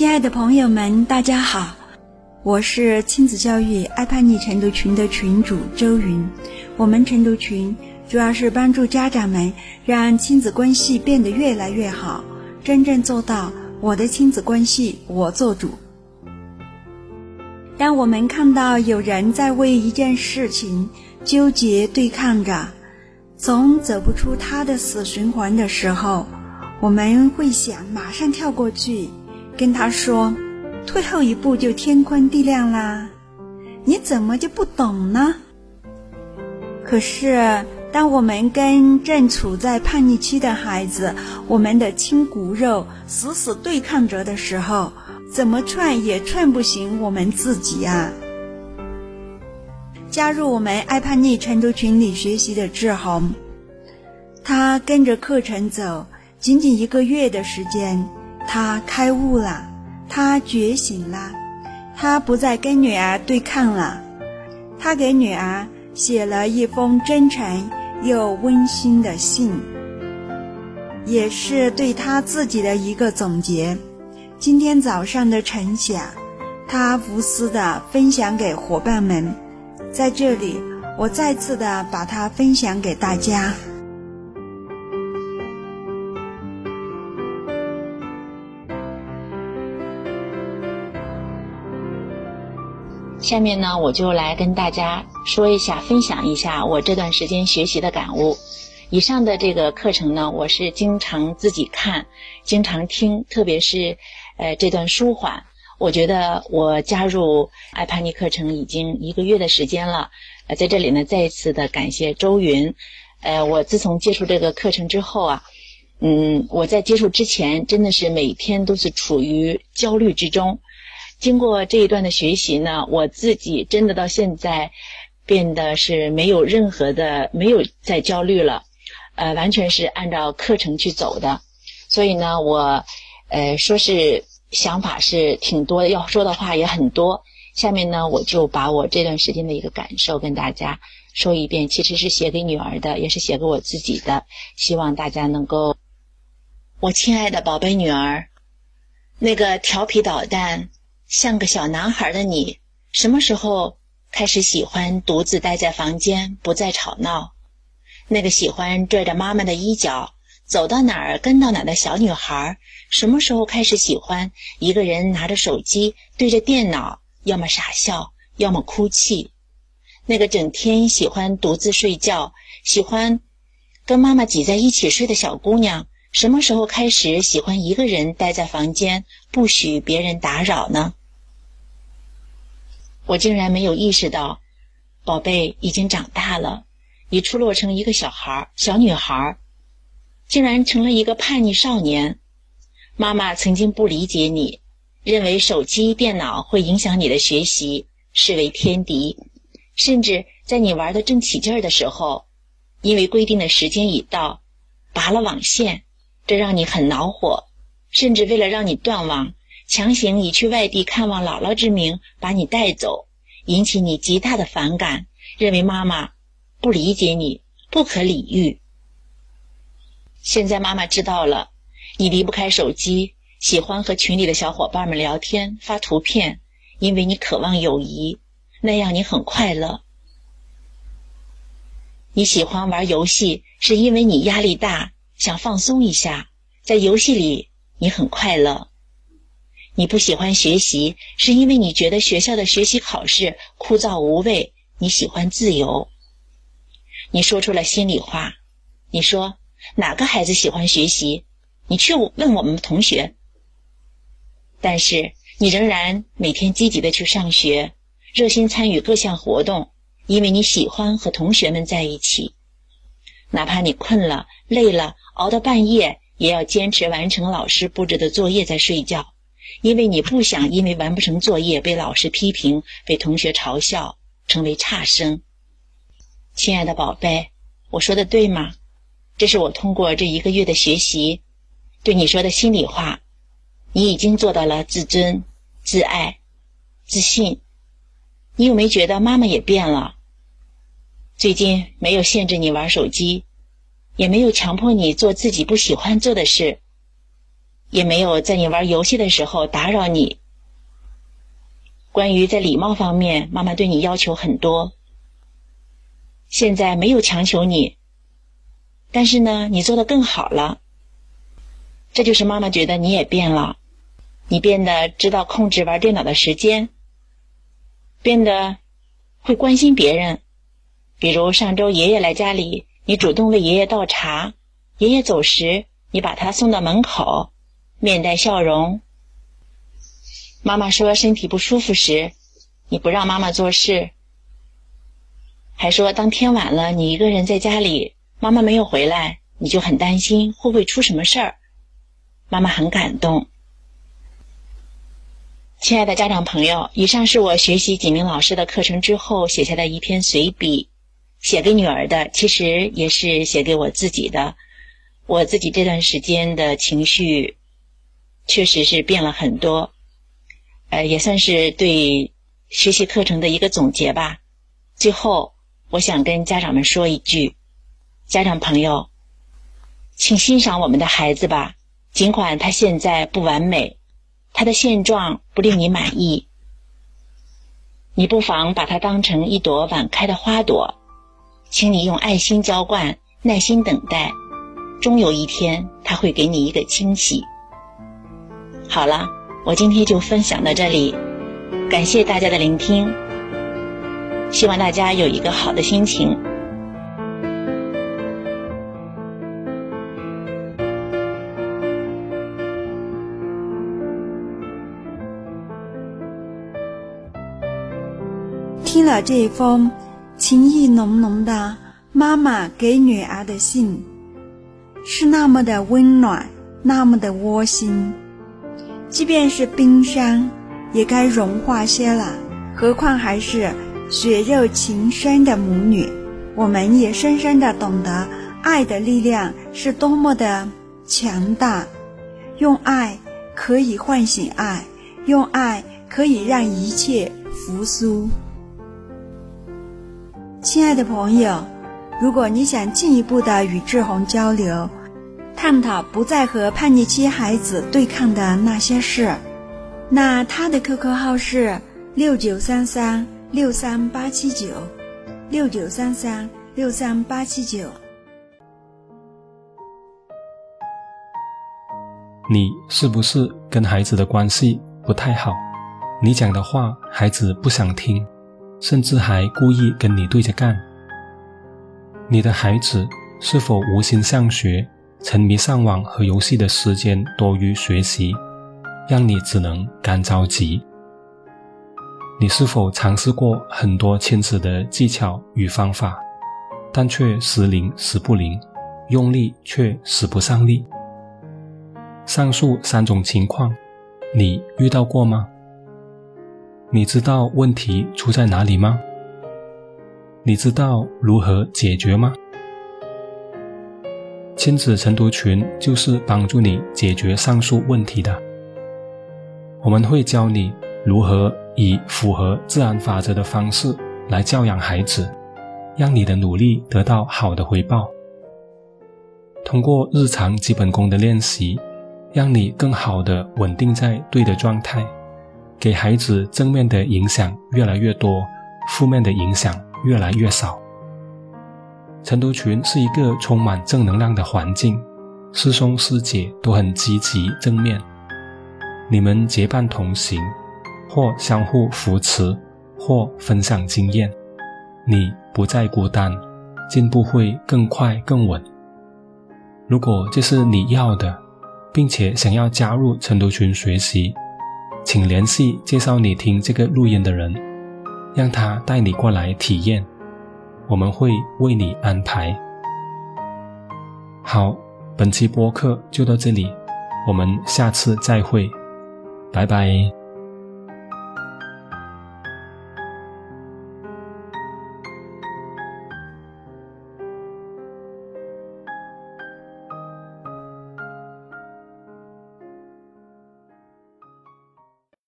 亲爱的朋友们，大家好，我是亲子教育爱叛逆晨读群的群主周云。我们晨读群主要是帮助家长们让亲子关系变得越来越好，真正做到我的亲子关系我做主。当我们看到有人在为一件事情纠结对抗着，总走不出他的死循环的时候，我们会想马上跳过去。跟他说：“退后一步就天昏地亮啦，你怎么就不懂呢？”可是，当我们跟正处在叛逆期的孩子，我们的亲骨肉死死对抗着的时候，怎么劝也劝不醒我们自己啊！加入我们爱叛逆晨读群里学习的志宏，他跟着课程走，仅仅一个月的时间。他开悟了，他觉醒了，他不再跟女儿对抗了。他给女儿写了一封真诚又温馨的信，也是对他自己的一个总结。今天早上的晨想，他无私的分享给伙伴们，在这里，我再次的把它分享给大家。下面呢，我就来跟大家说一下，分享一下我这段时间学习的感悟。以上的这个课程呢，我是经常自己看，经常听，特别是，呃，这段舒缓，我觉得我加入爱叛逆课程已经一个月的时间了。呃，在这里呢，再一次的感谢周云。呃，我自从接触这个课程之后啊，嗯，我在接触之前真的是每天都是处于焦虑之中。经过这一段的学习呢，我自己真的到现在变得是没有任何的没有再焦虑了，呃，完全是按照课程去走的。所以呢，我呃说是想法是挺多的，要说的话也很多。下面呢，我就把我这段时间的一个感受跟大家说一遍，其实是写给女儿的，也是写给我自己的，希望大家能够，我亲爱的宝贝女儿，那个调皮捣蛋。像个小男孩的你，什么时候开始喜欢独自待在房间，不再吵闹？那个喜欢拽着妈妈的衣角，走到哪儿跟到哪儿的小女孩，什么时候开始喜欢一个人拿着手机对着电脑，要么傻笑，要么哭泣？那个整天喜欢独自睡觉，喜欢跟妈妈挤在一起睡的小姑娘，什么时候开始喜欢一个人待在房间，不许别人打扰呢？我竟然没有意识到，宝贝已经长大了，已出落成一个小孩小女孩竟然成了一个叛逆少年。妈妈曾经不理解你，认为手机、电脑会影响你的学习，视为天敌，甚至在你玩的正起劲儿的时候，因为规定的时间已到，拔了网线，这让你很恼火，甚至为了让你断网。强行以去外地看望姥姥之名把你带走，引起你极大的反感，认为妈妈不理解你，不可理喻。现在妈妈知道了，你离不开手机，喜欢和群里的小伙伴们聊天、发图片，因为你渴望友谊，那样你很快乐。你喜欢玩游戏，是因为你压力大，想放松一下，在游戏里你很快乐。你不喜欢学习，是因为你觉得学校的学习考试枯燥无味，你喜欢自由。你说出了心里话，你说哪个孩子喜欢学习？你去问我们同学。但是你仍然每天积极的去上学，热心参与各项活动，因为你喜欢和同学们在一起。哪怕你困了、累了，熬到半夜，也要坚持完成老师布置的作业再睡觉。因为你不想因为完不成作业被老师批评、被同学嘲笑，成为差生。亲爱的宝贝，我说的对吗？这是我通过这一个月的学习，对你说的心里话。你已经做到了自尊、自爱、自信。你有没觉得妈妈也变了？最近没有限制你玩手机，也没有强迫你做自己不喜欢做的事。也没有在你玩游戏的时候打扰你。关于在礼貌方面，妈妈对你要求很多。现在没有强求你，但是呢，你做的更好了。这就是妈妈觉得你也变了，你变得知道控制玩电脑的时间，变得会关心别人。比如上周爷爷来家里，你主动为爷爷倒茶；爷爷走时，你把他送到门口，面带笑容。妈妈说身体不舒服时，你不让妈妈做事，还说当天晚了，你一个人在家里，妈妈没有回来，你就很担心会不会出什么事儿。妈妈很感动，亲爱的家长朋友，以上是我学习景明老师的课程之后写下的一篇随笔，写给女儿的，其实也是写给我自己的。我自己这段时间的情绪，确实是变了很多，呃，也算是对学习课程的一个总结吧。最后，我想跟家长们说一句：家长朋友，请欣赏我们的孩子吧。尽管他现在不完美，他的现状不令你满意，你不妨把它当成一朵晚开的花朵，请你用爱心浇灌，耐心等待，终有一天他会给你一个惊喜。好了，我今天就分享到这里，感谢大家的聆听，希望大家有一个好的心情。听了这封情意浓浓的妈妈给女儿的信，是那么的温暖，那么的窝心。即便是冰山，也该融化些了，何况还是血肉情深的母女。我们也深深的懂得爱的力量是多么的强大。用爱可以唤醒爱，用爱可以让一切复苏。亲爱的朋友，如果你想进一步的与志宏交流，探讨不再和叛逆期孩子对抗的那些事，那他的 QQ 号是六九三三六三八七九，六九三三六三八七九。你是不是跟孩子的关系不太好？你讲的话，孩子不想听。甚至还故意跟你对着干。你的孩子是否无心上学，沉迷上网和游戏的时间多于学习，让你只能干着急？你是否尝试过很多亲子的技巧与方法，但却时灵时不灵，用力却使不上力？上述三种情况，你遇到过吗？你知道问题出在哪里吗？你知道如何解决吗？亲子晨读群就是帮助你解决上述问题的。我们会教你如何以符合自然法则的方式来教养孩子，让你的努力得到好的回报。通过日常基本功的练习，让你更好的稳定在对的状态。给孩子正面的影响越来越多，负面的影响越来越少。晨读群是一个充满正能量的环境，师兄师姐都很积极正面，你们结伴同行，或相互扶持，或分享经验，你不再孤单，进步会更快更稳。如果这是你要的，并且想要加入晨读群学习。请联系介绍你听这个录音的人，让他带你过来体验，我们会为你安排。好，本期播客就到这里，我们下次再会，拜拜。